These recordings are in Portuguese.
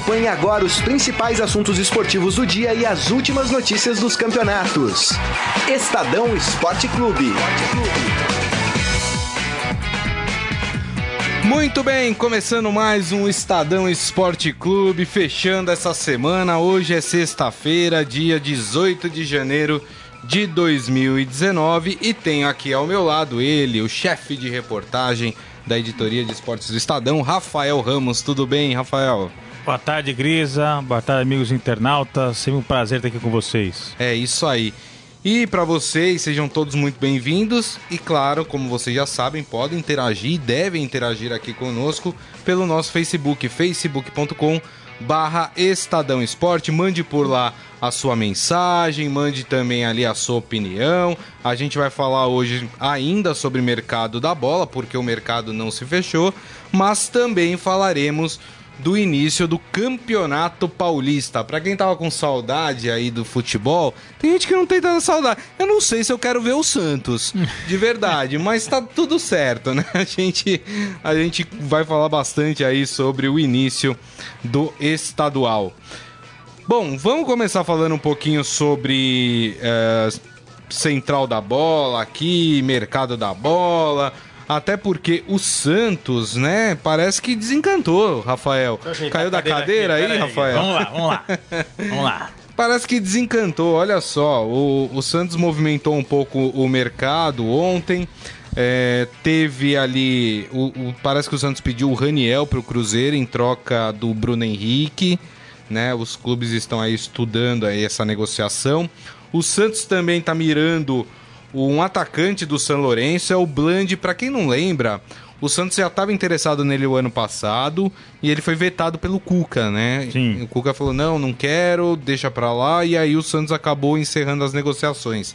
Acompanhe agora os principais assuntos esportivos do dia e as últimas notícias dos campeonatos. Estadão Esporte Clube. Muito bem, começando mais um Estadão Esporte Clube, fechando essa semana. Hoje é sexta-feira, dia 18 de janeiro de 2019 e tenho aqui ao meu lado ele, o chefe de reportagem da editoria de esportes do Estadão, Rafael Ramos. Tudo bem, Rafael? Boa tarde, Grisa. Boa tarde, amigos internautas. Sempre um prazer estar aqui com vocês. É isso aí. E para vocês, sejam todos muito bem-vindos. E claro, como vocês já sabem, podem interagir e devem interagir aqui conosco pelo nosso Facebook, facebook.com barra Estadão Esporte. Mande por lá a sua mensagem, mande também ali a sua opinião. A gente vai falar hoje ainda sobre mercado da bola, porque o mercado não se fechou, mas também falaremos do início do Campeonato Paulista. Para quem tava com saudade aí do futebol, tem gente que não tem tanta saudade. Eu não sei se eu quero ver o Santos, de verdade, mas tá tudo certo, né? A gente, a gente vai falar bastante aí sobre o início do estadual. Bom, vamos começar falando um pouquinho sobre é, central da bola aqui, mercado da bola até porque o Santos, né, parece que desencantou, Rafael. Caiu da cadeira, aí, aí, Rafael? Vamos lá, vamos lá. vamos lá. Parece que desencantou, olha só. O, o Santos movimentou um pouco o mercado ontem. É, teve ali. O, o, parece que o Santos pediu o Raniel para o Cruzeiro em troca do Bruno Henrique. Né? Os clubes estão aí estudando aí essa negociação. O Santos também está mirando um atacante do São Lourenço é o Bland. Para quem não lembra, o Santos já estava interessado nele o ano passado e ele foi vetado pelo Cuca, né? Sim. O Cuca falou: não, não quero, deixa para lá. E aí o Santos acabou encerrando as negociações.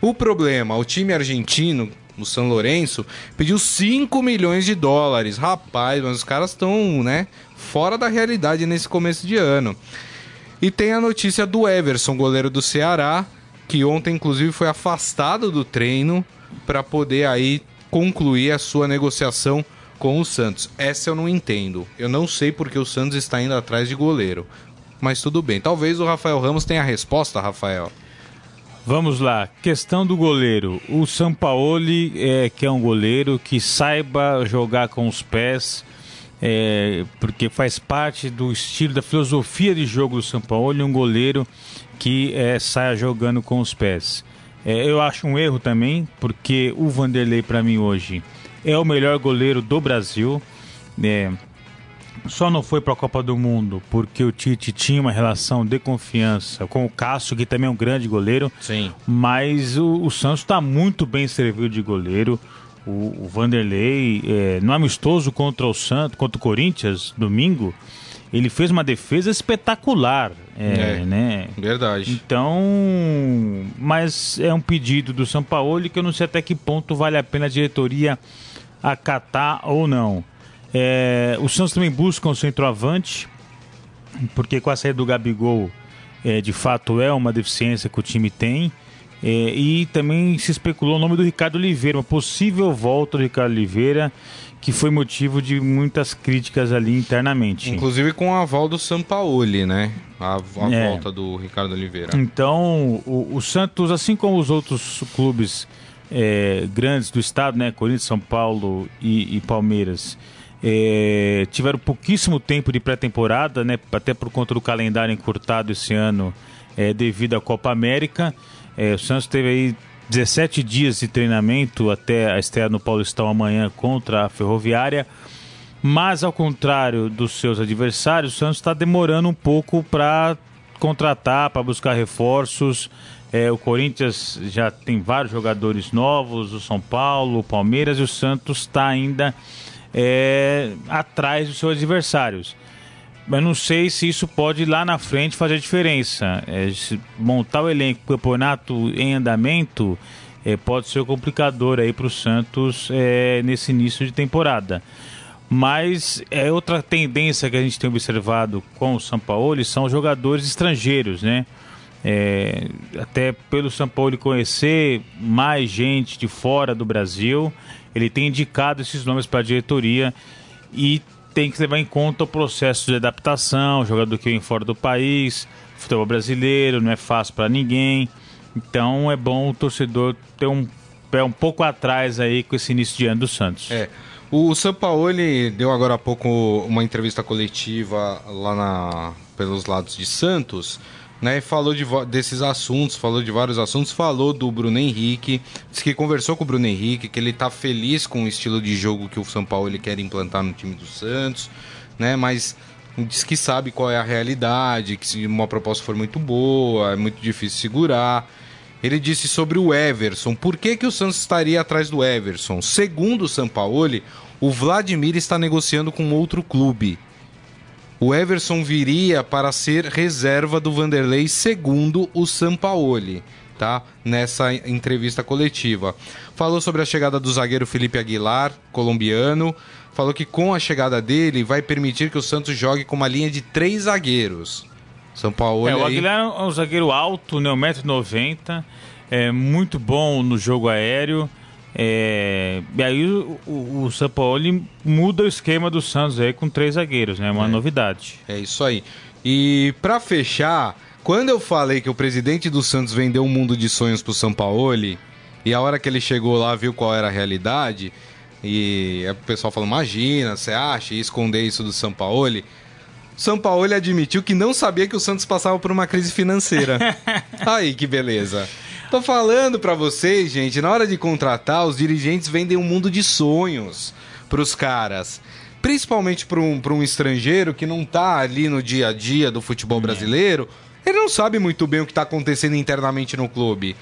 O problema, o time argentino, o São Lourenço, pediu 5 milhões de dólares. Rapaz, mas os caras estão, né, fora da realidade nesse começo de ano. E tem a notícia do Everson, goleiro do Ceará, que ontem inclusive foi afastado do treino para poder aí concluir a sua negociação com o Santos. Essa eu não entendo. Eu não sei porque o Santos está indo atrás de goleiro. Mas tudo bem. Talvez o Rafael Ramos tenha a resposta, Rafael. Vamos lá, questão do goleiro. O Sampaoli é, que é um goleiro que saiba jogar com os pés, é, porque faz parte do estilo, da filosofia de jogo do Sampaoli, um goleiro que é, saia jogando com os pés. É, eu acho um erro também, porque o Vanderlei, para mim, hoje é o melhor goleiro do Brasil. É, só não foi para a Copa do Mundo porque o Tite tinha uma relação de confiança com o Cássio, que também é um grande goleiro. Sim. Mas o, o Santos está muito bem servido de goleiro. O, o Vanderlei, é, no amistoso contra o Santos, contra o Corinthians, domingo, ele fez uma defesa espetacular. É, é, né? Verdade. Então, mas é um pedido do São Paulo que eu não sei até que ponto vale a pena a diretoria acatar ou não. É, o Santos também busca um centroavante, porque com a saída do Gabigol, é, de fato é uma deficiência que o time tem. É, e também se especulou o nome do Ricardo Oliveira, uma possível volta do Ricardo Oliveira que foi motivo de muitas críticas ali internamente. Inclusive com a aval do Sampaoli, né? A, a é. volta do Ricardo Oliveira. Então, o, o Santos, assim como os outros clubes é, grandes do estado, né? Corinthians, São Paulo e, e Palmeiras, é, tiveram pouquíssimo tempo de pré-temporada, né? Até por conta do calendário encurtado esse ano é, devido à Copa América. É, o Santos teve aí 17 dias de treinamento até a estreia no Paulistão amanhã contra a Ferroviária. Mas, ao contrário dos seus adversários, o Santos está demorando um pouco para contratar, para buscar reforços. É, o Corinthians já tem vários jogadores novos, o São Paulo, o Palmeiras e o Santos está ainda é, atrás dos seus adversários. Mas não sei se isso pode lá na frente fazer diferença. É, montar o elenco, o campeonato em andamento, é, pode ser complicador aí para o Santos é, nesse início de temporada. Mas é outra tendência que a gente tem observado com o São Paulo são jogadores estrangeiros, né? É, até pelo São Paulo conhecer mais gente de fora do Brasil, ele tem indicado esses nomes para a diretoria e tem que levar em conta o processo de adaptação, jogador que vem fora do país, futebol brasileiro, não é fácil para ninguém. Então é bom o torcedor ter um pé um pouco atrás aí com esse início de ano do Santos. É. O Sampaoli deu agora há pouco uma entrevista coletiva lá na, pelos lados de Santos, né? Falou de, desses assuntos, falou de vários assuntos, falou do Bruno Henrique, disse que conversou com o Bruno Henrique, que ele está feliz com o estilo de jogo que o São Paulo ele quer implantar no time do Santos, né? Mas diz que sabe qual é a realidade, que se uma proposta for muito boa, é muito difícil segurar. Ele disse sobre o Everson. Por que, que o Santos estaria atrás do Everson? Segundo o Sampaoli, o Vladimir está negociando com outro clube. O Everson viria para ser reserva do Vanderlei, segundo o Sampaoli, tá? Nessa entrevista coletiva. Falou sobre a chegada do zagueiro Felipe Aguilar, colombiano. Falou que com a chegada dele vai permitir que o Santos jogue com uma linha de três zagueiros. São Paulo. É, o Aguilar é um zagueiro alto, né, 1,90m, é muito bom no jogo aéreo. É, e aí o, o, o São Paulo muda o esquema do Santos aí com três zagueiros, né? Uma é, novidade. É isso aí. E para fechar, quando eu falei que o presidente do Santos vendeu um mundo de sonhos pro São Paulo, e a hora que ele chegou lá viu qual era a realidade, e o pessoal falou: imagina, você acha, esconder isso do São Paulo? São Paulo admitiu que não sabia que o Santos passava por uma crise financeira. Aí que beleza. Tô falando para vocês, gente, na hora de contratar, os dirigentes vendem um mundo de sonhos pros caras. Principalmente para um, pra um estrangeiro que não tá ali no dia a dia do futebol é. brasileiro. Ele não sabe muito bem o que tá acontecendo internamente no clube.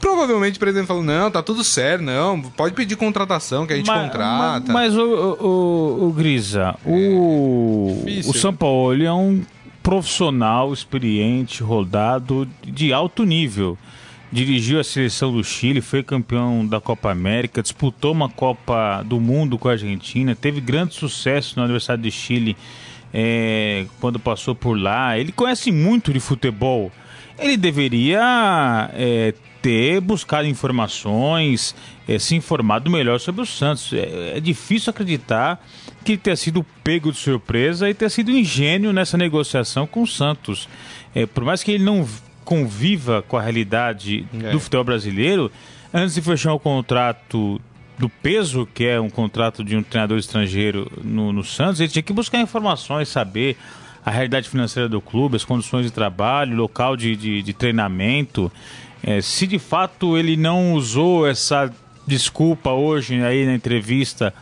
Provavelmente o presidente falou: não, tá tudo certo, não, pode pedir contratação que a gente contrata. Mas, mas o, o, o, Grisa, é, o, o São Paulo é um profissional experiente, rodado, de alto nível. Dirigiu a seleção do Chile, foi campeão da Copa América, disputou uma Copa do Mundo com a Argentina, teve grande sucesso no aniversário de Chile é, quando passou por lá. Ele conhece muito de futebol. Ele deveria é, ter buscado informações, é, se informado melhor sobre o Santos. É, é, difícil acreditar que tenha sido pego de surpresa e ter sido ingênuo nessa negociação com o Santos. É, por mais que ele não conviva com a realidade é. do futebol brasileiro, antes de fechar o contrato do peso que é um contrato de um treinador estrangeiro no, no Santos, ele tinha que buscar informações, saber a realidade financeira do clube, as condições de trabalho, local de, de, de treinamento. É, se de fato ele não usou essa desculpa hoje aí na entrevista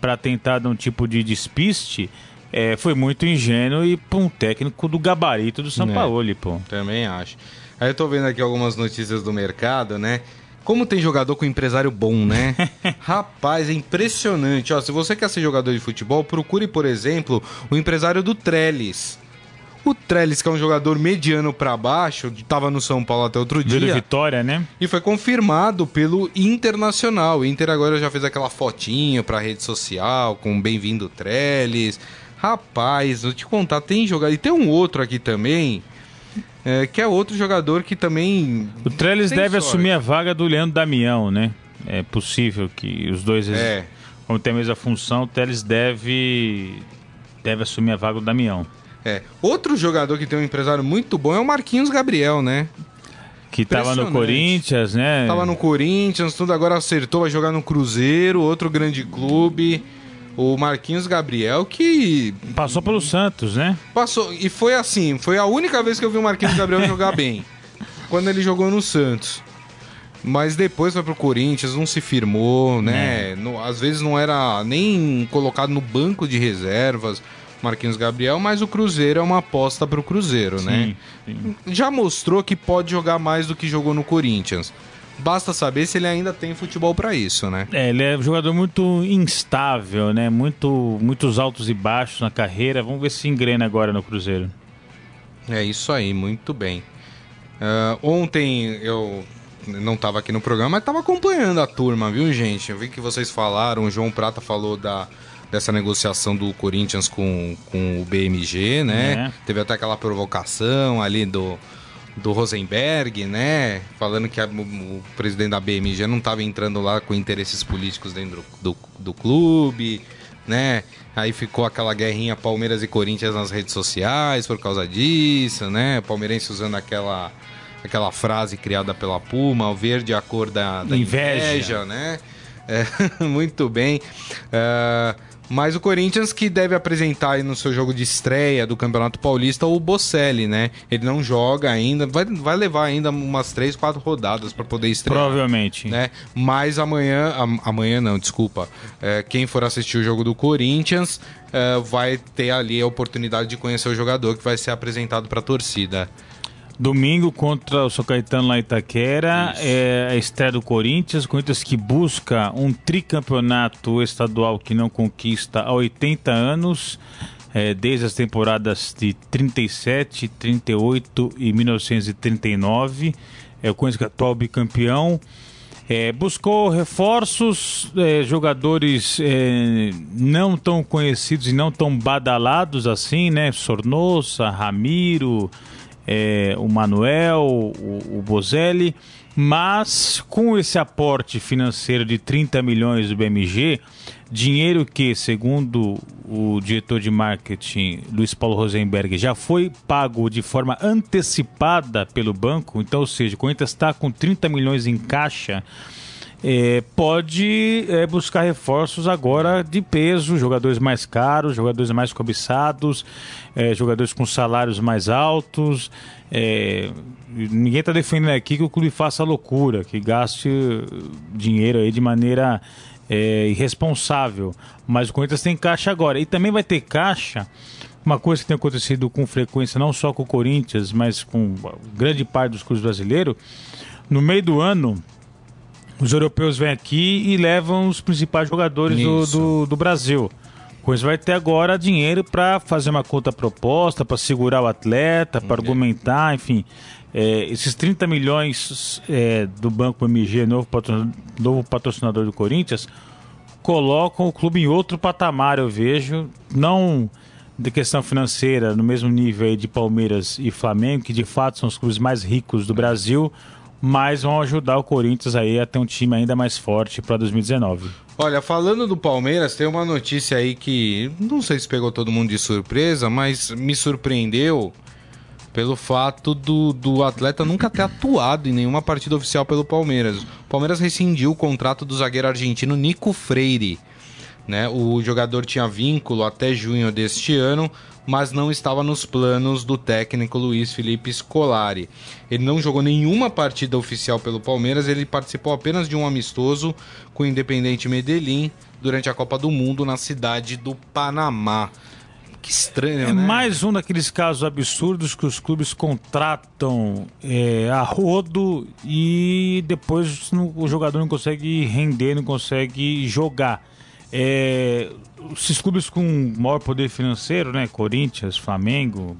para tentar dar um tipo de despiste, é, foi muito ingênuo e para um técnico do gabarito do São é, Paulo, pô. Também acho. Aí eu tô vendo aqui algumas notícias do mercado, né? Como tem jogador com empresário bom, né? Rapaz, é impressionante. Ó, se você quer ser jogador de futebol, procure, por exemplo, o empresário do Trellis. O Trellis, que é um jogador mediano para baixo, estava no São Paulo até outro dia. Vitória, né? E foi confirmado pelo Internacional. O Inter agora já fez aquela fotinha pra rede social com bem-vindo Trellis. Rapaz, vou te contar, tem jogador. E tem um outro aqui também. É, que é outro jogador que também. O Trellis deve sorte. assumir a vaga do Leandro Damião, né? É possível que os dois. É. Como tem a mesma função, o Trellis deve, deve assumir a vaga do Damião. É. Outro jogador que tem um empresário muito bom é o Marquinhos Gabriel, né? Que tava no Corinthians, né? Tava no Corinthians, tudo agora acertou, vai jogar no Cruzeiro, outro grande clube. O Marquinhos Gabriel, que. Passou pelo Santos, né? Passou. E foi assim, foi a única vez que eu vi o Marquinhos Gabriel jogar bem. Quando ele jogou no Santos. Mas depois foi pro Corinthians, não se firmou, né? É. No, às vezes não era nem colocado no banco de reservas. Marquinhos Gabriel, mas o Cruzeiro é uma aposta para o Cruzeiro, né? sim, né? Sim. Já mostrou que pode jogar mais do que jogou no Corinthians. Basta saber se ele ainda tem futebol para isso, né? É, ele é um jogador muito instável, né? Muito, muitos altos e baixos na carreira. Vamos ver se engrena agora no Cruzeiro. É isso aí, muito bem. Uh, ontem eu não estava aqui no programa, mas estava acompanhando a turma, viu, gente? Eu vi que vocês falaram, o João Prata falou da dessa negociação do Corinthians com, com o BMG, né? É. Teve até aquela provocação ali do, do Rosenberg, né? Falando que a, o, presidente da BMG não estava entrando lá com interesses políticos dentro do, do, clube. né? Aí ficou aquela guerrinha Palmeiras e Corinthians nas redes sociais por causa disso, né? Palmeirense usando aquela aquela frase criada pela Puma, o verde é a cor da, da inveja. inveja. né? É, muito bem. Uh, mas o Corinthians que deve apresentar aí no seu jogo de estreia do Campeonato Paulista o Bocelli, né? Ele não joga ainda, vai, vai levar ainda umas três, quatro rodadas para poder estrear. Provavelmente. Né? Mas amanhã, amanhã não, desculpa. É, quem for assistir o jogo do Corinthians é, vai ter ali a oportunidade de conhecer o jogador que vai ser apresentado para a torcida. Domingo contra o São Caetano lá em Itaquera, Isso. é a estreia do Corinthians. O Corinthians que busca um tricampeonato estadual que não conquista há 80 anos, é, desde as temporadas de 37, 38 e 1939. É o Corinthians que é atual bicampeão. É, buscou reforços, é, jogadores é, não tão conhecidos e não tão badalados assim, né? Sornosa, Ramiro, é, o Manuel, o, o Bozelli, mas com esse aporte financeiro de 30 milhões do BMG, dinheiro que, segundo o diretor de marketing Luiz Paulo Rosenberg, já foi pago de forma antecipada pelo banco, então, ou seja, o Corinthians está com 30 milhões em caixa é, pode é, buscar reforços agora de peso, jogadores mais caros, jogadores mais cobiçados, é, jogadores com salários mais altos. É, ninguém está defendendo aqui que o clube faça loucura, que gaste dinheiro aí de maneira é, irresponsável. Mas o Corinthians tem caixa agora. E também vai ter caixa. Uma coisa que tem acontecido com frequência, não só com o Corinthians, mas com grande parte dos clubes brasileiros. No meio do ano, os europeus vêm aqui e levam os principais jogadores do, do, do, Brasil. Pois vai ter agora dinheiro para fazer uma conta proposta, para segurar o atleta, para argumentar, enfim. É, esses 30 milhões é, do Banco MG, novo patrocinador, novo patrocinador do Corinthians, colocam o clube em outro patamar, eu vejo. Não de questão financeira, no mesmo nível de Palmeiras e Flamengo, que de fato são os clubes mais ricos do Brasil mas vão ajudar o Corinthians aí a ter um time ainda mais forte para 2019. Olha, falando do Palmeiras, tem uma notícia aí que não sei se pegou todo mundo de surpresa, mas me surpreendeu pelo fato do, do atleta nunca ter atuado em nenhuma partida oficial pelo Palmeiras. O Palmeiras rescindiu o contrato do zagueiro argentino Nico Freire. Né? O jogador tinha vínculo até junho deste ano, mas não estava nos planos do técnico Luiz Felipe Scolari. Ele não jogou nenhuma partida oficial pelo Palmeiras, ele participou apenas de um amistoso com o Independente Medellín durante a Copa do Mundo na cidade do Panamá. Que estranho, é né? mais um daqueles casos absurdos que os clubes contratam é, a rodo e depois o jogador não consegue render, não consegue jogar. É, esses clubes com maior poder financeiro, né, Corinthians, Flamengo,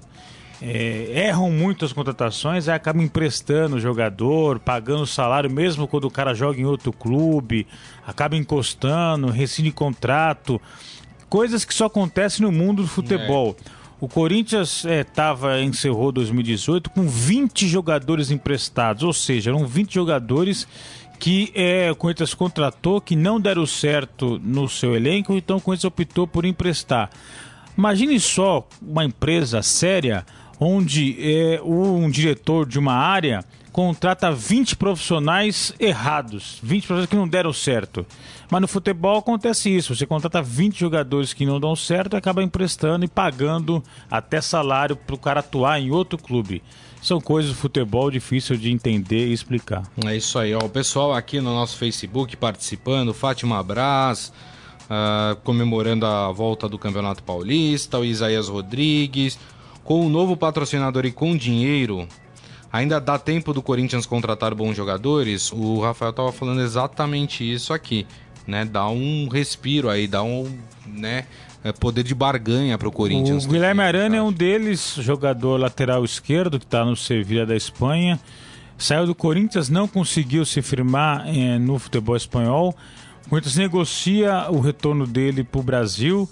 é, erram muito as contratações, aí acabam emprestando o jogador, pagando o salário, mesmo quando o cara joga em outro clube, acaba encostando, rescinde contrato, coisas que só acontecem no mundo do futebol. É. O Corinthians estava é, encerrou 2018 com 20 jogadores emprestados, ou seja, eram 20 jogadores que é, o Corinthians contratou, que não deram certo no seu elenco, então o Corinthians optou por emprestar. Imagine só uma empresa séria onde é, um diretor de uma área contrata 20 profissionais errados, 20 profissionais que não deram certo. Mas no futebol acontece isso, você contrata 20 jogadores que não dão certo e acaba emprestando e pagando até salário para o cara atuar em outro clube. São coisas do futebol difícil de entender e explicar. É isso aí, ó. O pessoal aqui no nosso Facebook participando, Fátima Braz, uh, comemorando a volta do Campeonato Paulista, o Isaías Rodrigues. Com o novo patrocinador e com dinheiro, ainda dá tempo do Corinthians contratar bons jogadores? O Rafael estava falando exatamente isso aqui, né? Dá um respiro aí, dá um, né? É, poder de barganha para o Corinthians. O Guilherme Arana é um deles, jogador lateral esquerdo que está no Sevilha da Espanha. Saiu do Corinthians, não conseguiu se firmar é, no futebol espanhol. O Corinthians negocia o retorno dele para o Brasil.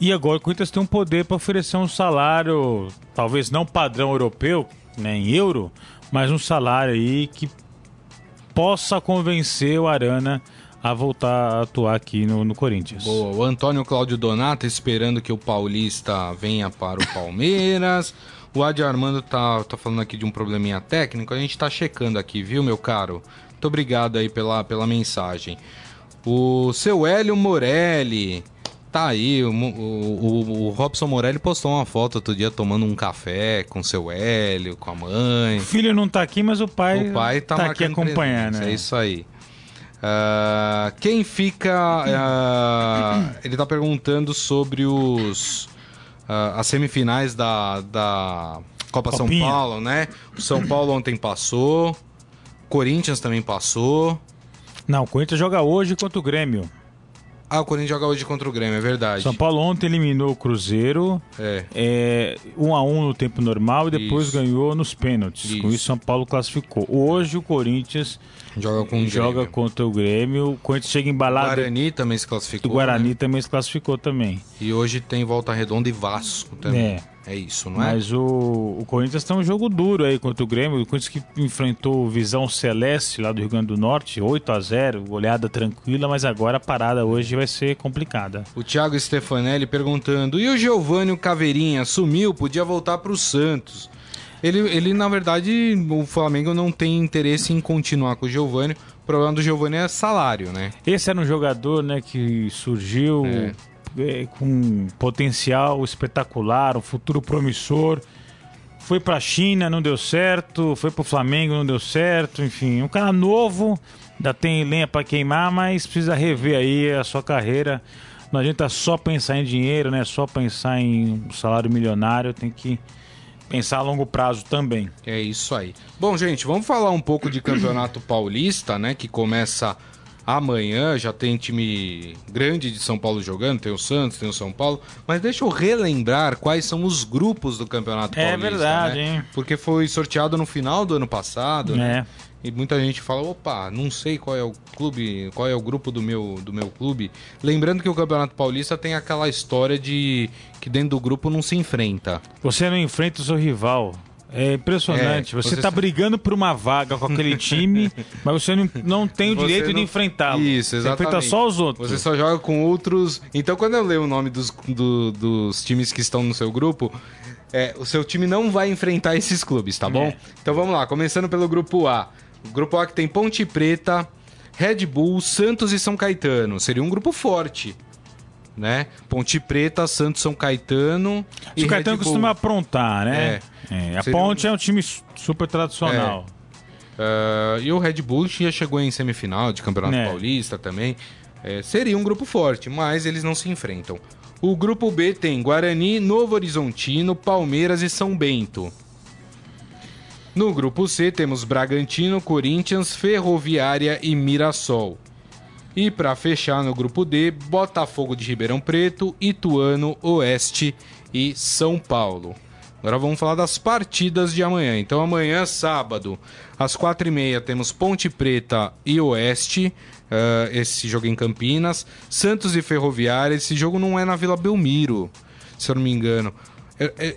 E agora o Corinthians tem um poder para oferecer um salário, talvez não padrão europeu, né, em euro, mas um salário aí que possa convencer o Arana a voltar a atuar aqui no, no Corinthians. Boa, o Antônio Cláudio Donato esperando que o Paulista venha para o Palmeiras. o Adi Armando tá, tá falando aqui de um probleminha técnico, a gente tá checando aqui, viu, meu caro? Muito obrigado aí pela, pela mensagem. O seu Hélio Morelli. Tá aí, o, o, o, Robson Morelli postou uma foto outro dia tomando um café com seu Hélio, com a mãe. O filho não tá aqui, mas o pai, o pai tá, tá aqui acompanhando. É isso aí. Uh, quem fica. Uh, ele tá perguntando sobre os. Uh, as semifinais da, da Copa Copinha. São Paulo, né? O São Paulo ontem passou. Corinthians também passou. Não, o Corinthians joga hoje contra o Grêmio. Ah, o Corinthians joga hoje contra o Grêmio, é verdade. São Paulo ontem eliminou o Cruzeiro. É. é um a um no tempo normal e depois isso. ganhou nos pênaltis. Isso. Com isso, São Paulo classificou. Hoje o Corinthians joga, com joga contra o Grêmio. O Corinthians chega embalado. O Guarani também se classificou. O Guarani né? também se classificou também. E hoje tem Volta Redonda e Vasco também. É. É isso, não é? Mas o, o Corinthians tem um jogo duro aí contra o Grêmio. O Corinthians que enfrentou o Visão Celeste lá do Rio Grande do Norte, 8 a 0 goleada tranquila, mas agora a parada hoje vai ser complicada. O Thiago Stefanelli perguntando: e o Giovanni Caveirinha sumiu? Podia voltar para o Santos. Ele, ele, na verdade, o Flamengo não tem interesse em continuar com o Giovanni. O problema do Giovanni é salário, né? Esse era um jogador né, que surgiu. É é, com potencial espetacular, um futuro promissor. Foi para a China, não deu certo. Foi para o Flamengo, não deu certo. Enfim, um cara novo, ainda tem lenha para queimar, mas precisa rever aí a sua carreira. Não adianta só pensar em dinheiro, né? Só pensar em salário milionário. Tem que pensar a longo prazo também. É isso aí. Bom, gente, vamos falar um pouco de Campeonato Paulista, né? Que começa Amanhã já tem time grande de São Paulo jogando, tem o Santos, tem o São Paulo. Mas deixa eu relembrar quais são os grupos do Campeonato é Paulista. É verdade, né? hein? Porque foi sorteado no final do ano passado, né? é. né? E muita gente fala, opa, não sei qual é o clube, qual é o grupo do meu, do meu clube. Lembrando que o Campeonato Paulista tem aquela história de que dentro do grupo não se enfrenta. Você não enfrenta o seu rival. É impressionante. É, você está brigando por uma vaga com aquele time, mas você não, não tem o direito não... de enfrentá-lo. Isso, exatamente. Você enfrenta só os outros. Você só joga com outros. Então, quando eu leio o nome dos, do, dos times que estão no seu grupo, é, o seu time não vai enfrentar esses clubes, tá bom? É. Então vamos lá, começando pelo grupo A. O grupo A que tem Ponte Preta, Red Bull, Santos e São Caetano. Seria um grupo forte né? Ponte Preta, Santos São Caetano. O Caetano costuma aprontar, né? É. é. A Ponte um... é um time super tradicional. Uh, e o Red Bull já chegou em semifinal de Campeonato é. Paulista também. É, seria um grupo forte, mas eles não se enfrentam. O grupo B tem Guarani, Novo Horizontino, Palmeiras e São Bento. No grupo C temos Bragantino, Corinthians, Ferroviária e Mirassol. E para fechar no grupo D, Botafogo de Ribeirão Preto, Ituano, Oeste e São Paulo. Agora vamos falar das partidas de amanhã. Então amanhã, sábado, às quatro e meia, temos Ponte Preta e Oeste. Uh, esse jogo em Campinas. Santos e Ferroviária. Esse jogo não é na Vila Belmiro, se eu não me engano.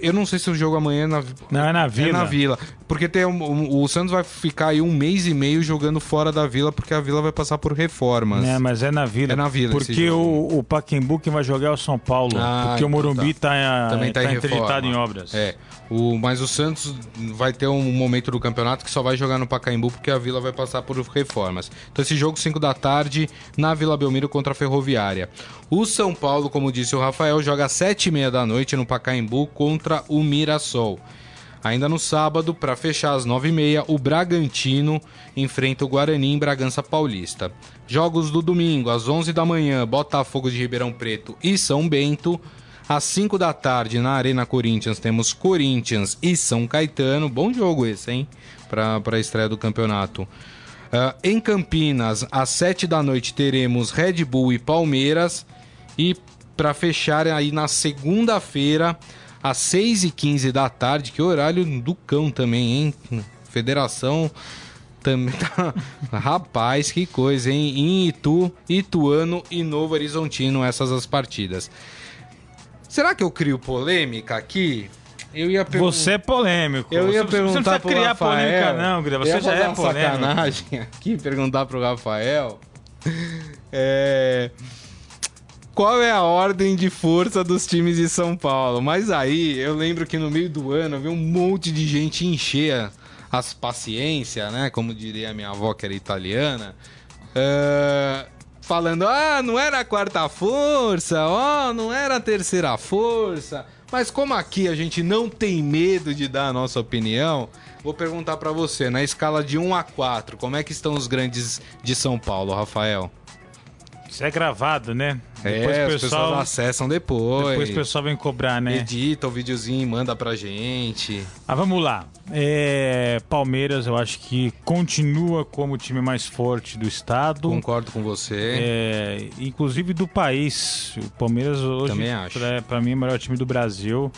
Eu, não sei se o jogo amanhã é na Não, é na Vila. É na Vila. Porque tem um, o Santos vai ficar aí um mês e meio jogando fora da Vila, porque a Vila vai passar por reformas. É, mas é na Vila. É na Vila. Porque o, o Paquembu que vai jogar é o São Paulo. Ah, porque o então Morumbi tá, tá, Também tá, tá em interditado em obras. É. O, mas o Santos vai ter um momento do campeonato que só vai jogar no Pacaembu porque a Vila vai passar por reformas. Então esse jogo 5 da tarde na Vila Belmiro contra a Ferroviária. O São Paulo, como disse o Rafael, joga às 7 e meia da noite no Pacaembu contra o Mirassol. Ainda no sábado, para fechar às 9h30, o Bragantino enfrenta o Guarani em Bragança Paulista. Jogos do domingo, às 11 da manhã, Botafogo de Ribeirão Preto e São Bento. Às 5 da tarde, na Arena Corinthians, temos Corinthians e São Caetano. Bom jogo esse, hein? Para a estreia do campeonato. Uh, em Campinas, às 7 da noite, teremos Red Bull e Palmeiras. E para fechar aí na segunda-feira, às 6 e 15 da tarde, que horário do cão também, hein? Federação também tá. Rapaz, que coisa, hein? Em Itu, Ituano e Novo Horizontino, essas as partidas. Será que eu crio polêmica aqui? Eu ia pergun- Você é polêmico. Eu ia você, perguntar você não criar Rafael, polêmica, não, Guilherme. Você já é polêmico. sacanagem aqui, perguntar pro Rafael. É... Qual é a ordem de força dos times de São Paulo? Mas aí eu lembro que no meio do ano eu vi um monte de gente encher as paciência, né? Como diria a minha avó que era italiana. Uh, falando, ah, não era a quarta força, ó, oh, não era a terceira força. Mas como aqui a gente não tem medo de dar a nossa opinião, vou perguntar para você, na escala de 1 a 4, como é que estão os grandes de São Paulo, Rafael? Isso é gravado, né? É, depois o pessoal, pessoas acessam depois. Depois o pessoal vem cobrar, né? Edita o videozinho manda pra gente. Ah, vamos lá. É, Palmeiras, eu acho que continua como o time mais forte do estado. Concordo com você. É, inclusive do país. O Palmeiras hoje, Também acho. Pra, pra mim, é o melhor time do Brasil.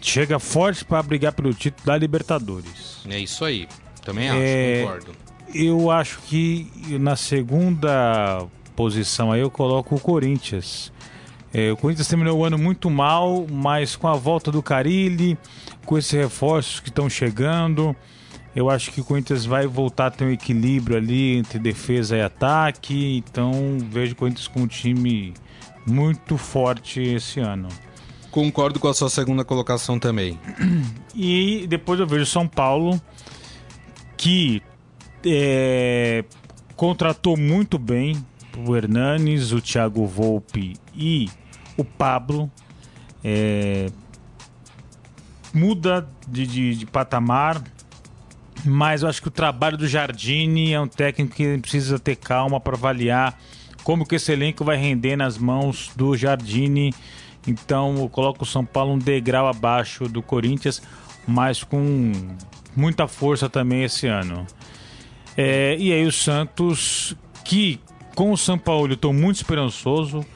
Chega forte para brigar pelo título da Libertadores. É isso aí. Também acho, é, concordo. Eu acho que na segunda posição aí eu coloco o Corinthians. É, o Corinthians terminou o ano muito mal, mas com a volta do Carilli, com esses reforços que estão chegando, eu acho que o Corinthians vai voltar a ter um equilíbrio ali entre defesa e ataque. Então vejo o Corinthians com um time muito forte esse ano. Concordo com a sua segunda colocação também. E depois eu vejo São Paulo, que é, contratou muito bem, o Hernanes, o Thiago Volpe e o Pablo. É, muda de, de, de, patamar, mas eu acho que o trabalho do Jardine é um técnico que precisa ter calma para avaliar como que esse elenco vai render nas mãos do Jardine. Então eu coloco o São Paulo um degrau abaixo do Corinthians, mas com muita força também esse ano. É, e aí o Santos, que com o São Paulo, eu estou muito esperançoso.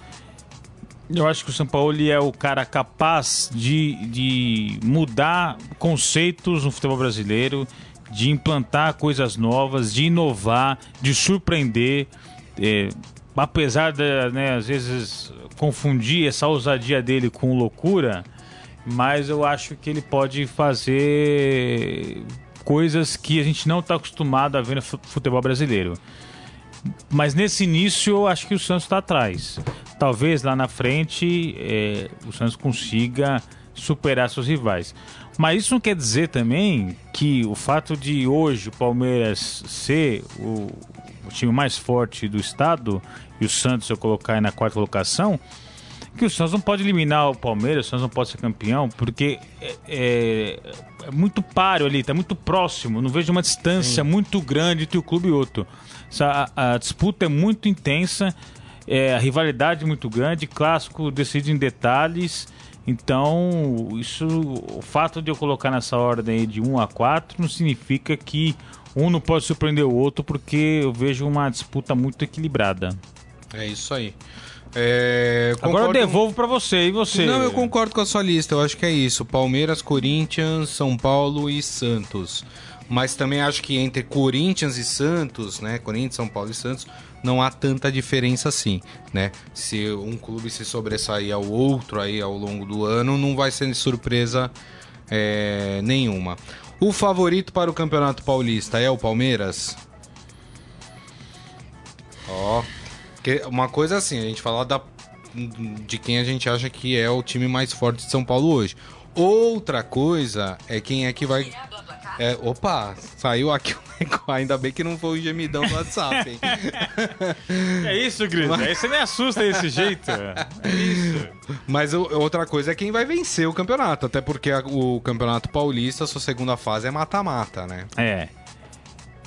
Eu acho que o São Paulo é o cara capaz de, de mudar conceitos no futebol brasileiro, de implantar coisas novas, de inovar, de surpreender. É, apesar de, né, às vezes, confundir essa ousadia dele com loucura, mas eu acho que ele pode fazer coisas que a gente não está acostumado a ver no futebol brasileiro. Mas nesse início eu acho que o Santos está atrás. Talvez lá na frente é, o Santos consiga superar seus rivais. Mas isso não quer dizer também que o fato de hoje o Palmeiras ser o, o time mais forte do estado e o Santos eu colocar aí na quarta colocação, que o Santos não pode eliminar o Palmeiras, o Santos não pode ser campeão, porque é, é, é muito páreo ali, está muito próximo. Não vejo uma distância Sim. muito grande entre o clube e outro. A, a disputa é muito intensa, é, a rivalidade é muito grande, clássico decide em detalhes. Então, isso, o fato de eu colocar nessa ordem de 1 a 4 não significa que um não pode surpreender o outro, porque eu vejo uma disputa muito equilibrada. É isso aí. É, Agora eu devolvo para você e você. Não, eu concordo com a sua lista. Eu acho que é isso: Palmeiras, Corinthians, São Paulo e Santos mas também acho que entre Corinthians e Santos, né, Corinthians, São Paulo e Santos, não há tanta diferença assim, né? Se um clube se sobressair ao outro aí ao longo do ano, não vai ser surpresa é, nenhuma. O favorito para o Campeonato Paulista é o Palmeiras? Ó, oh, uma coisa assim, a gente fala da, de quem a gente acha que é o time mais forte de São Paulo hoje. Outra coisa é quem é que vai é, opa, saiu aqui o Ainda bem que não foi o gemidão do WhatsApp, hein? é isso, Gris. Mas... Aí você me assusta desse jeito. É isso. Mas outra coisa é quem vai vencer o campeonato. Até porque o Campeonato Paulista, sua segunda fase é mata-mata, né? É.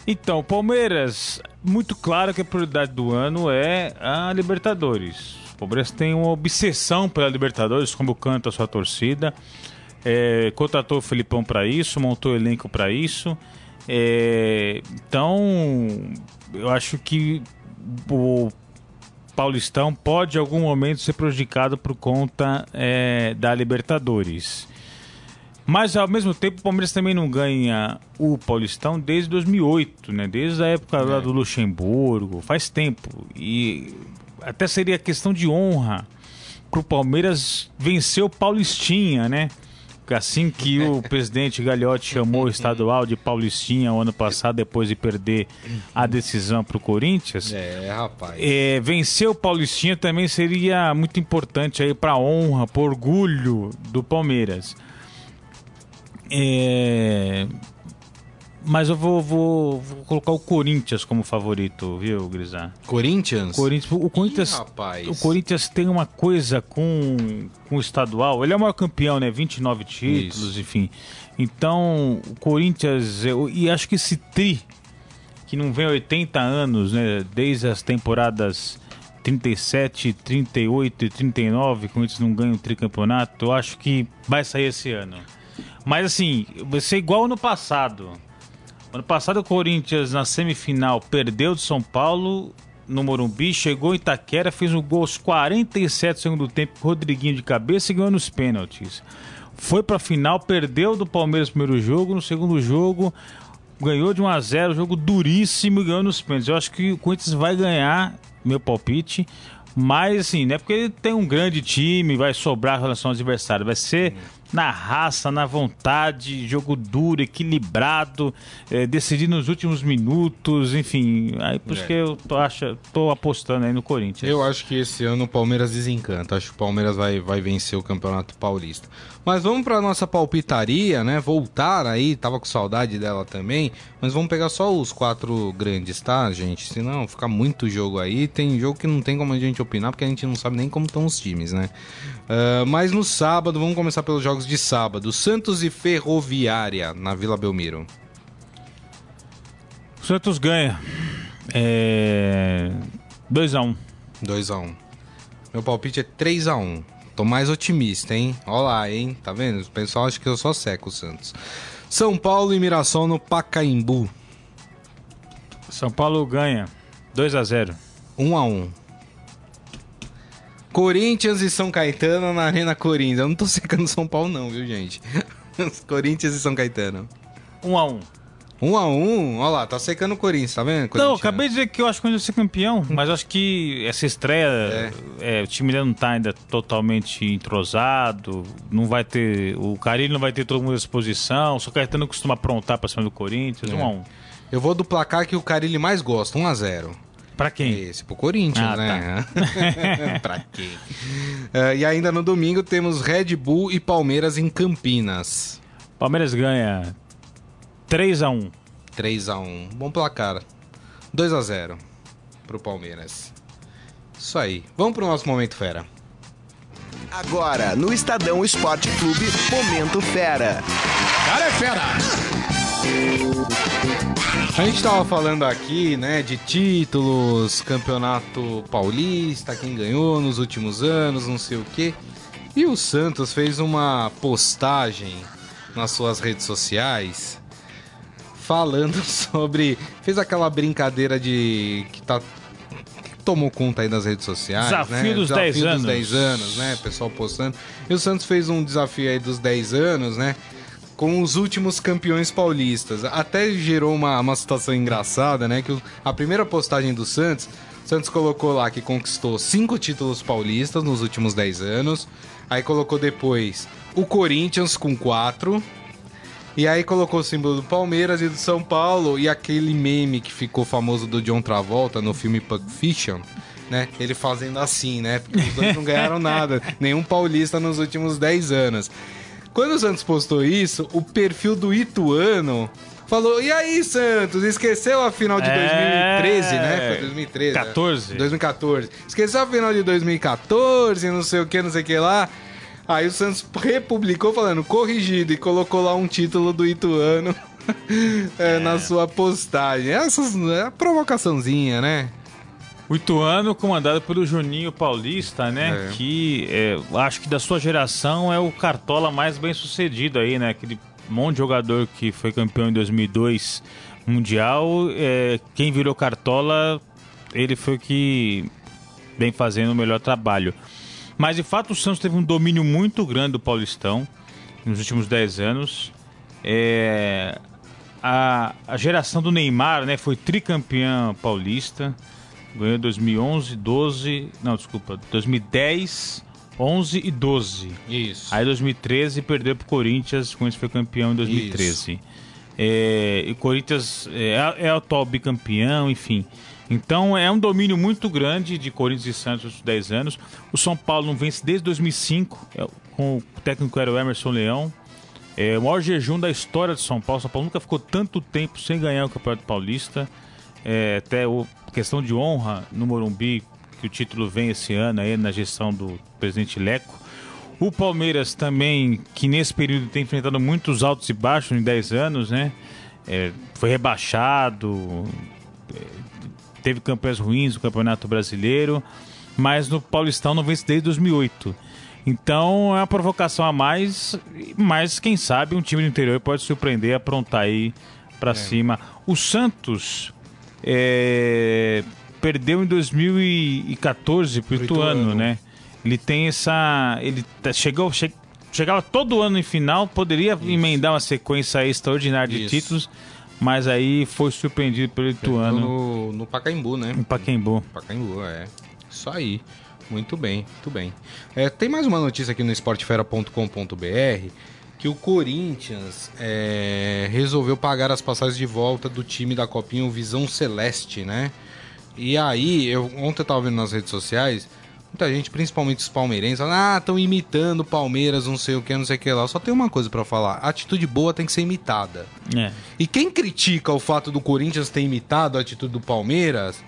Então, Palmeiras, muito claro que a prioridade do ano é a Libertadores. O Palmeiras tem uma obsessão pela Libertadores, como canta a sua torcida é, contratou o Felipão para isso, montou o elenco para isso. É, então, eu acho que o Paulistão pode em algum momento ser prejudicado por conta é, da Libertadores. Mas ao mesmo tempo o Palmeiras também não ganha o Paulistão desde 2008, né? Desde a época lá é. do Luxemburgo, faz tempo. E até seria questão de honra para o Palmeiras vencer o Paulistinha, né? assim que o presidente Gagliotti chamou o estadual de Paulistinha o ano passado, depois de perder a decisão para o Corinthians. É, rapaz. É, vencer o Paulistinha também seria muito importante aí para a honra, para orgulho do Palmeiras. É, mas eu vou, vou, vou, colocar o Corinthians como favorito, viu, Grisar? Corinthians? Corinthians o Corinthians, Ih, rapaz. O Corinthians tem uma coisa com, com o estadual. Ele é o maior campeão, né? 29 títulos, Isso. enfim. Então, o Corinthians. Eu, e acho que esse tri, que não vem há 80 anos, né? Desde as temporadas 37, 38 e 39, o Corinthians não ganha o tricampeonato. Eu acho que vai sair esse ano. Mas assim, vai ser igual no passado. Ano passado o Corinthians na semifinal perdeu de São Paulo no Morumbi, chegou em Itaquera, fez um gol aos 47 segundo tempo Rodriguinho de cabeça e ganhou nos pênaltis. Foi pra final, perdeu do Palmeiras no primeiro jogo, no segundo jogo ganhou de 1 a 0, jogo duríssimo ganhou nos pênaltis. Eu acho que o Corinthians vai ganhar, meu palpite, mas assim, não é porque ele tem um grande time, vai sobrar em relação ao adversário, vai ser na raça, na vontade, jogo duro, equilibrado, é, decidir nos últimos minutos, enfim. Aí por isso é. que eu tô, acho, tô apostando aí no Corinthians. Eu acho que esse ano o Palmeiras desencanta. Acho que o Palmeiras vai, vai vencer o Campeonato Paulista. Mas vamos para nossa palpitaria, né? Voltar aí, tava com saudade dela também. Mas vamos pegar só os quatro grandes, tá, gente? Senão fica muito jogo aí. Tem jogo que não tem como a gente opinar, porque a gente não sabe nem como estão os times, né? Uh, mas no sábado, vamos começar pelos jogos de sábado. Santos e Ferroviária, na Vila Belmiro. O Santos ganha. É... 2x1. 2x1. Meu palpite é 3x1. Tô mais otimista, hein? Olha lá, hein? Tá vendo? O pessoal acha que eu só seco o Santos. São Paulo e Mirassol no Pacaembu. São Paulo ganha. 2 x 0 1 x 1 Corinthians e São Caetano na Arena Corinthians. Eu não tô secando São Paulo, não, viu, gente? Corinthians e São Caetano. 1 x 1 um a um, olha lá, tá secando o Corinthians, tá vendo? Não, acabei de dizer que eu acho que o Corinthians vai ser campeão, mas acho que essa estreia, é. É, o time ainda não tá ainda totalmente entrosado, não vai ter, o Carilho não vai ter todo mundo à disposição, só que Caetano costuma aprontar pra cima do Corinthians, é. um a um. Eu vou do placar que o Carilho mais gosta, 1 a 0 Pra quem? Esse, pro Corinthians, ah, né? Tá. pra quem? Uh, e ainda no domingo temos Red Bull e Palmeiras em Campinas. Palmeiras ganha 3x1. 3x1. Bom placar. 2x0 pro Palmeiras. Isso aí. Vamos pro nosso Momento Fera. Agora, no Estadão Esporte Clube, Momento Fera. Cara é fera! A gente tava falando aqui, né, de títulos, campeonato paulista, quem ganhou nos últimos anos, não sei o quê. E o Santos fez uma postagem nas suas redes sociais falando sobre. Fez aquela brincadeira de. que tá. Que tomou conta aí das redes sociais. Desafio né? dos desafio 10 dos anos. 10 anos, né? Pessoal postando. E o Santos fez um desafio aí dos 10 anos, né? Com os últimos campeões paulistas. Até gerou uma, uma situação engraçada, né? Que a primeira postagem do Santos. O Santos colocou lá que conquistou cinco títulos paulistas nos últimos 10 anos. Aí colocou depois o Corinthians com quatro. E aí colocou o símbolo do Palmeiras e do São Paulo e aquele meme que ficou famoso do John Travolta no filme Pulp Fiction, né? Ele fazendo assim, né? Porque os dois não ganharam nada, nenhum paulista nos últimos 10 anos. Quando o Santos postou isso, o perfil do Ituano falou: E aí, Santos, esqueceu a final de é... 2013, né? Foi 2013. 14. Né? 2014. Esqueceu a final de 2014, não sei o que, não sei o que lá. Aí o Santos republicou falando corrigido e colocou lá um título do Ituano é, é. na sua postagem. Essas é provocaçãozinha, né? O Ituano, comandado pelo Juninho Paulista, né? É. Que é, acho que da sua geração é o cartola mais bem sucedido aí, né? Aquele monte de jogador que foi campeão em 2002 mundial. É, quem virou cartola, ele foi o que vem fazendo o melhor trabalho. Mas de fato o Santos teve um domínio muito grande do Paulistão nos últimos 10 anos. É, a, a geração do Neymar né, foi tricampeã paulista. Ganhou 2011, 12, não, desculpa, 2010, 11 e 12. Isso. Aí 2013 perdeu pro Corinthians, o Corinthians foi campeão em 2013. É, e o Corinthians é, é o atual bicampeão, enfim. Então é um domínio muito grande de Corinthians e Santos nos 10 anos. O São Paulo não vence desde 2005, é, com o técnico era o Emerson Leão. É o maior jejum da história de São Paulo. São Paulo nunca ficou tanto tempo sem ganhar o Campeonato Paulista. É, até o, questão de honra no Morumbi, que o título vem esse ano aí na gestão do presidente Leco. O Palmeiras também, que nesse período tem enfrentado muitos altos e baixos em 10 anos, né? É, foi rebaixado, teve campanhas ruins no Campeonato Brasileiro, mas no Paulistão não vence desde 2008. Então é uma provocação a mais, mas quem sabe um time do interior pode surpreender, aprontar aí para é. cima. O Santos é, perdeu em 2014 pro Ituano, Ituano, né? Ele tem essa. Ele tá, chegou, che, chegava todo ano em final, poderia Isso. emendar uma sequência extraordinária de Isso. títulos, mas aí foi surpreendido pelo Ituano. No, no Pacaembu, né? No Pacaembu. Pacaembu, é. Isso aí. Muito bem, muito bem. É, tem mais uma notícia aqui no esportefera.com.br que o Corinthians é, resolveu pagar as passagens de volta do time da Copinha o Visão Celeste, né? E aí, eu, ontem eu tava vendo nas redes sociais, muita gente, principalmente os palmeirenses, ah, estão imitando Palmeiras, não sei o que, não sei o que lá. Só tem uma coisa para falar: a atitude boa tem que ser imitada. É. E quem critica o fato do Corinthians ter imitado a atitude do Palmeiras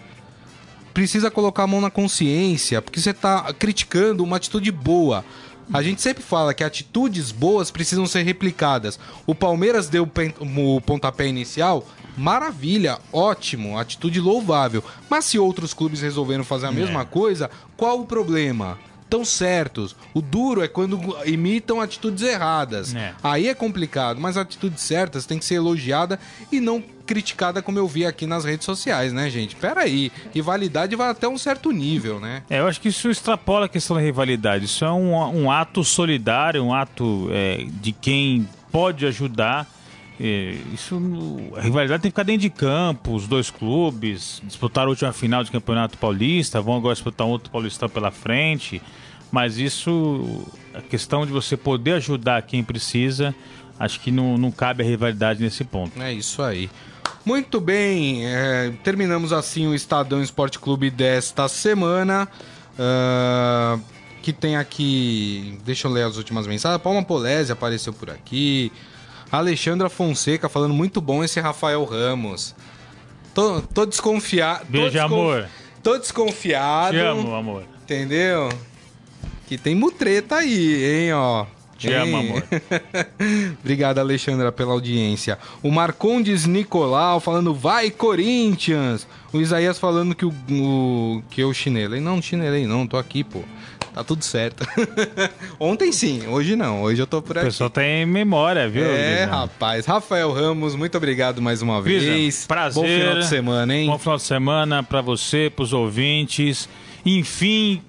precisa colocar a mão na consciência, porque você está criticando uma atitude boa. A gente sempre fala que atitudes boas precisam ser replicadas. O Palmeiras deu o pontapé inicial, maravilha, ótimo, atitude louvável. Mas se outros clubes resolveram fazer a mesma é. coisa, qual o problema? Tão certos. O duro é quando imitam atitudes erradas. É. Aí é complicado, mas atitudes certas têm que ser elogiada e não criticada como eu vi aqui nas redes sociais, né, gente? Pera aí, rivalidade vai até um certo nível, né? É, eu acho que isso extrapola a questão da rivalidade. Isso é um, um ato solidário, um ato é, de quem pode ajudar. É, isso, a rivalidade tem que ficar dentro de campo, os dois clubes disputaram a última final de campeonato paulista, vão agora disputar um outro paulistão pela frente. Mas isso, a questão de você poder ajudar quem precisa, acho que não, não cabe a rivalidade nesse ponto. É isso aí. Muito bem, é, terminamos assim o Estadão Esporte Clube desta semana. Uh, que tem aqui. Deixa eu ler as últimas mensagens. Palma Polese apareceu por aqui. Alexandra Fonseca falando muito bom esse Rafael Ramos. Tô, tô desconfiado. Beijo, tô amor. Tô desconfiado. Te amo, amor. Entendeu? Que tem mutreta aí, hein, ó. Te amo, amor. Obrigado, Alexandra, pela audiência. O Marcondes Nicolau falando, vai, Corinthians! O Isaías falando que o, o que eu chinelei. Não, chinelei não, tô aqui, pô. Tá tudo certo. Ontem sim, hoje não. Hoje eu tô por aqui. O pessoal tem memória, viu? É, rapaz. Rafael Ramos, muito obrigado mais uma vez. Prazer. Bom final de semana, hein? Bom final de semana pra você, pros ouvintes. Enfim,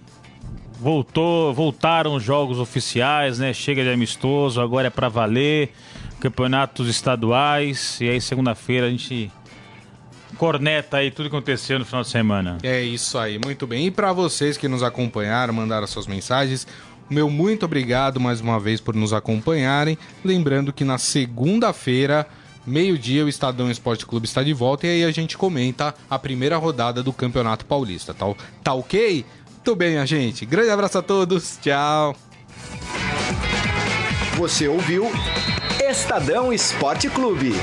voltou, voltaram os jogos oficiais, né? Chega de amistoso, agora é para valer. Campeonatos estaduais. E aí, segunda-feira, a gente corneta aí tudo que aconteceu no final de semana. É isso aí, muito bem. E para vocês que nos acompanharam, mandaram suas mensagens, meu muito obrigado mais uma vez por nos acompanharem. Lembrando que na segunda-feira, meio-dia, o Estadão Esporte Clube está de volta e aí a gente comenta a primeira rodada do Campeonato Paulista. Tá, tá ok? Muito bem, minha gente. Grande abraço a todos. Tchau. Você ouviu Estadão Esporte Clube.